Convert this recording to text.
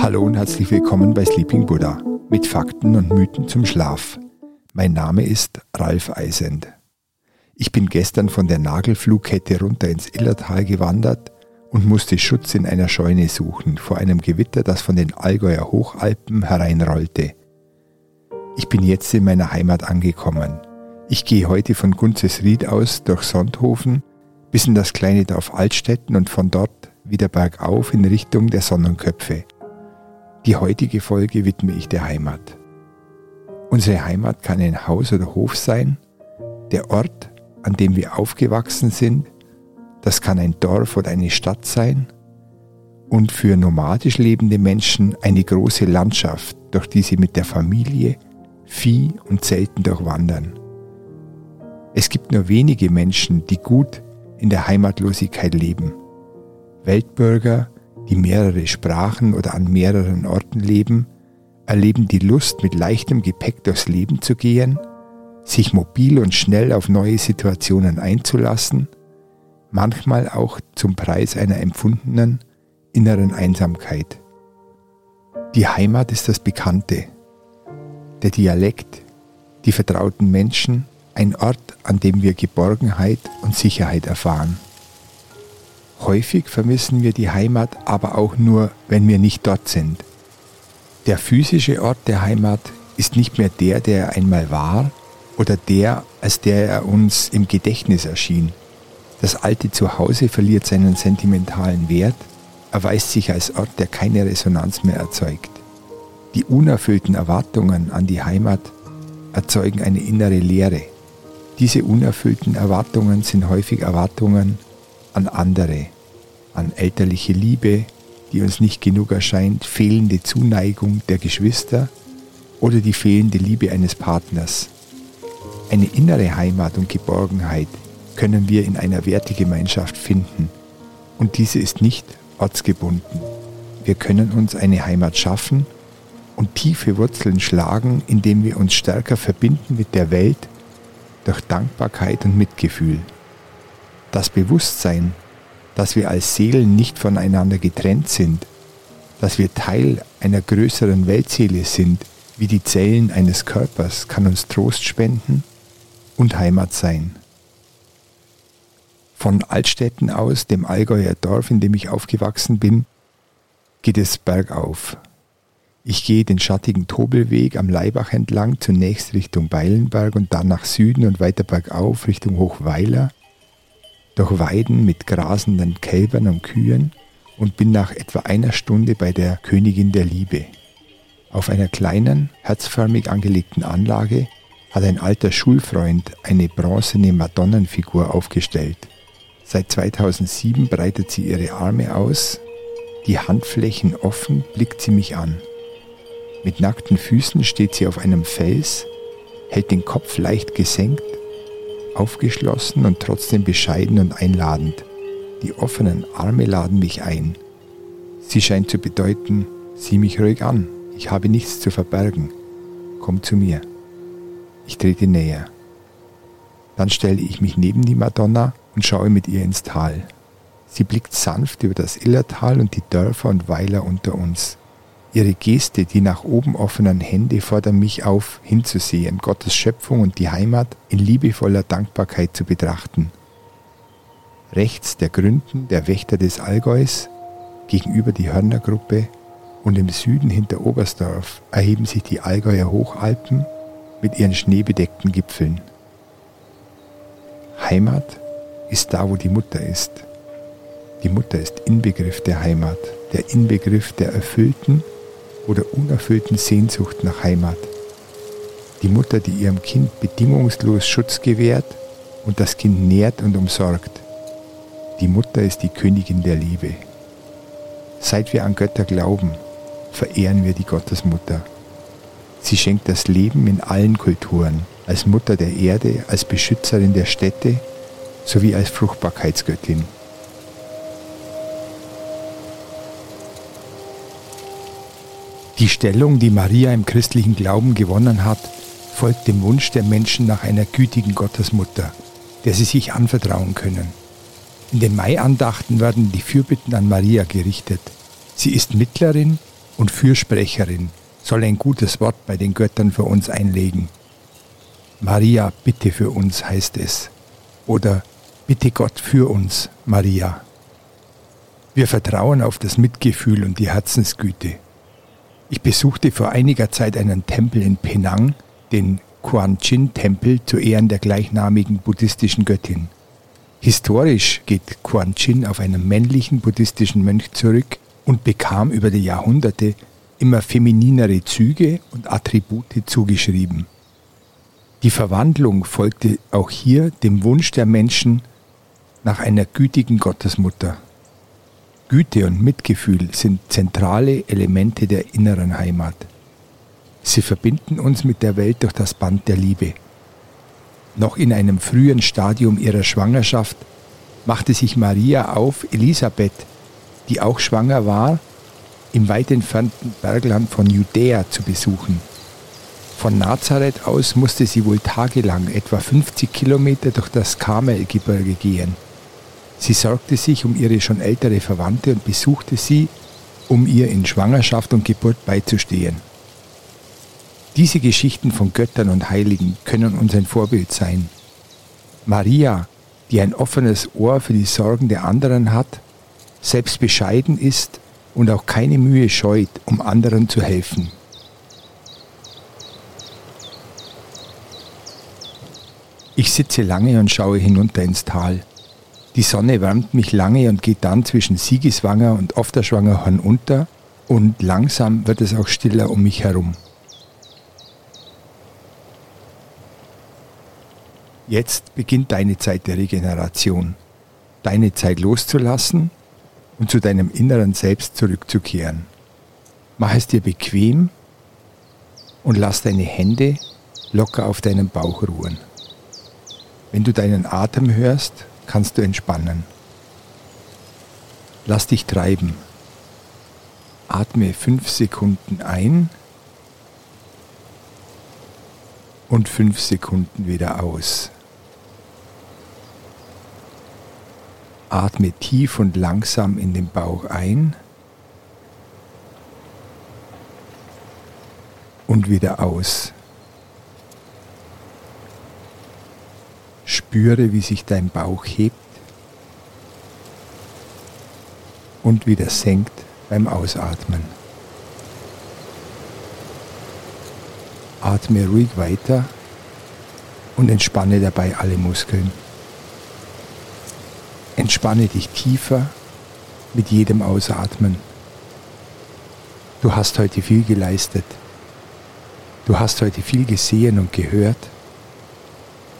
Hallo und herzlich willkommen bei Sleeping Buddha mit Fakten und Mythen zum Schlaf. Mein Name ist Ralf Eisend. Ich bin gestern von der Nagelflugkette runter ins Illertal gewandert und musste Schutz in einer Scheune suchen vor einem Gewitter, das von den Allgäuer Hochalpen hereinrollte. Ich bin jetzt in meiner Heimat angekommen. Ich gehe heute von Gunzesried aus durch Sonthofen bis in das kleine Dorf Altstetten und von dort wieder bergauf in Richtung der Sonnenköpfe. Die heutige Folge widme ich der Heimat. Unsere Heimat kann ein Haus oder Hof sein, der Ort, an dem wir aufgewachsen sind, das kann ein Dorf oder eine Stadt sein und für nomadisch lebende Menschen eine große Landschaft, durch die sie mit der Familie, Vieh und Zelten durchwandern. Es gibt nur wenige Menschen, die gut in der Heimatlosigkeit leben. Weltbürger, die mehrere Sprachen oder an mehreren Orten leben, erleben die Lust, mit leichtem Gepäck durchs Leben zu gehen, sich mobil und schnell auf neue Situationen einzulassen, manchmal auch zum Preis einer empfundenen inneren Einsamkeit. Die Heimat ist das Bekannte, der Dialekt, die vertrauten Menschen, ein Ort, an dem wir Geborgenheit und Sicherheit erfahren. Häufig vermissen wir die Heimat aber auch nur, wenn wir nicht dort sind. Der physische Ort der Heimat ist nicht mehr der, der er einmal war oder der, als der er uns im Gedächtnis erschien. Das alte Zuhause verliert seinen sentimentalen Wert, erweist sich als Ort, der keine Resonanz mehr erzeugt. Die unerfüllten Erwartungen an die Heimat erzeugen eine innere Leere. Diese unerfüllten Erwartungen sind häufig Erwartungen an andere, an elterliche Liebe, die uns nicht genug erscheint, fehlende Zuneigung der Geschwister oder die fehlende Liebe eines Partners. Eine innere Heimat und Geborgenheit können wir in einer Wertegemeinschaft finden und diese ist nicht ortsgebunden. Wir können uns eine Heimat schaffen und tiefe Wurzeln schlagen, indem wir uns stärker verbinden mit der Welt durch Dankbarkeit und Mitgefühl. Das Bewusstsein, dass wir als Seelen nicht voneinander getrennt sind, dass wir Teil einer größeren Weltseele sind, wie die Zellen eines Körpers, kann uns Trost spenden und Heimat sein. Von Altstätten aus, dem Allgäuer Dorf, in dem ich aufgewachsen bin, geht es bergauf. Ich gehe den schattigen Tobelweg am Leibach entlang, zunächst Richtung Beilenberg und dann nach Süden und weiter bergauf Richtung Hochweiler, durch Weiden mit grasenden Kälbern und Kühen und bin nach etwa einer Stunde bei der Königin der Liebe. Auf einer kleinen, herzförmig angelegten Anlage hat ein alter Schulfreund eine bronzene Madonnenfigur aufgestellt. Seit 2007 breitet sie ihre Arme aus, die Handflächen offen blickt sie mich an. Mit nackten Füßen steht sie auf einem Fels, hält den Kopf leicht gesenkt, aufgeschlossen und trotzdem bescheiden und einladend. Die offenen Arme laden mich ein. Sie scheint zu bedeuten, sieh mich ruhig an, ich habe nichts zu verbergen. Komm zu mir. Ich trete näher. Dann stelle ich mich neben die Madonna und schaue mit ihr ins Tal. Sie blickt sanft über das Illertal und die Dörfer und Weiler unter uns. Ihre Geste, die nach oben offenen Hände fordern mich auf, hinzusehen, Gottes Schöpfung und die Heimat in liebevoller Dankbarkeit zu betrachten. Rechts der Gründen, der Wächter des Allgäus, gegenüber die Hörnergruppe und im Süden hinter Oberstdorf erheben sich die Allgäuer Hochalpen mit ihren schneebedeckten Gipfeln. Heimat ist da, wo die Mutter ist. Die Mutter ist Inbegriff der Heimat, der Inbegriff der erfüllten oder unerfüllten Sehnsucht nach Heimat. Die Mutter, die ihrem Kind bedingungslos Schutz gewährt und das Kind nährt und umsorgt. Die Mutter ist die Königin der Liebe. Seit wir an Götter glauben, verehren wir die Gottesmutter. Sie schenkt das Leben in allen Kulturen, als Mutter der Erde, als Beschützerin der Städte sowie als Fruchtbarkeitsgöttin. Die Stellung, die Maria im christlichen Glauben gewonnen hat, folgt dem Wunsch der Menschen nach einer gütigen Gottesmutter, der sie sich anvertrauen können. In den Maiandachten werden die Fürbitten an Maria gerichtet. Sie ist Mittlerin und Fürsprecherin, soll ein gutes Wort bei den Göttern für uns einlegen. Maria, bitte für uns heißt es. Oder bitte Gott für uns, Maria. Wir vertrauen auf das Mitgefühl und die Herzensgüte. Ich besuchte vor einiger Zeit einen Tempel in Penang, den Quan Chin Tempel zu Ehren der gleichnamigen buddhistischen Göttin. Historisch geht Quan Chin auf einen männlichen buddhistischen Mönch zurück und bekam über die Jahrhunderte immer femininere Züge und Attribute zugeschrieben. Die Verwandlung folgte auch hier dem Wunsch der Menschen nach einer gütigen Gottesmutter. Güte und Mitgefühl sind zentrale Elemente der inneren Heimat. Sie verbinden uns mit der Welt durch das Band der Liebe. Noch in einem frühen Stadium ihrer Schwangerschaft machte sich Maria auf, Elisabeth, die auch schwanger war, im weit entfernten Bergland von Judäa zu besuchen. Von Nazareth aus musste sie wohl tagelang etwa 50 Kilometer durch das Karmelgebirge gehen. Sie sorgte sich um ihre schon ältere Verwandte und besuchte sie, um ihr in Schwangerschaft und Geburt beizustehen. Diese Geschichten von Göttern und Heiligen können uns ein Vorbild sein. Maria, die ein offenes Ohr für die Sorgen der anderen hat, selbst bescheiden ist und auch keine Mühe scheut, um anderen zu helfen. Ich sitze lange und schaue hinunter ins Tal. Die Sonne wärmt mich lange und geht dann zwischen Siegeswanger und Ofterschwangerhorn unter und langsam wird es auch stiller um mich herum. Jetzt beginnt deine Zeit der Regeneration, deine Zeit loszulassen und zu deinem inneren Selbst zurückzukehren. Mach es dir bequem und lass deine Hände locker auf deinem Bauch ruhen. Wenn du deinen Atem hörst, kannst du entspannen. Lass dich treiben. Atme fünf Sekunden ein und fünf Sekunden wieder aus. Atme tief und langsam in den Bauch ein und wieder aus. Spüre, wie sich dein Bauch hebt und wieder senkt beim Ausatmen. Atme ruhig weiter und entspanne dabei alle Muskeln. Entspanne dich tiefer mit jedem Ausatmen. Du hast heute viel geleistet. Du hast heute viel gesehen und gehört.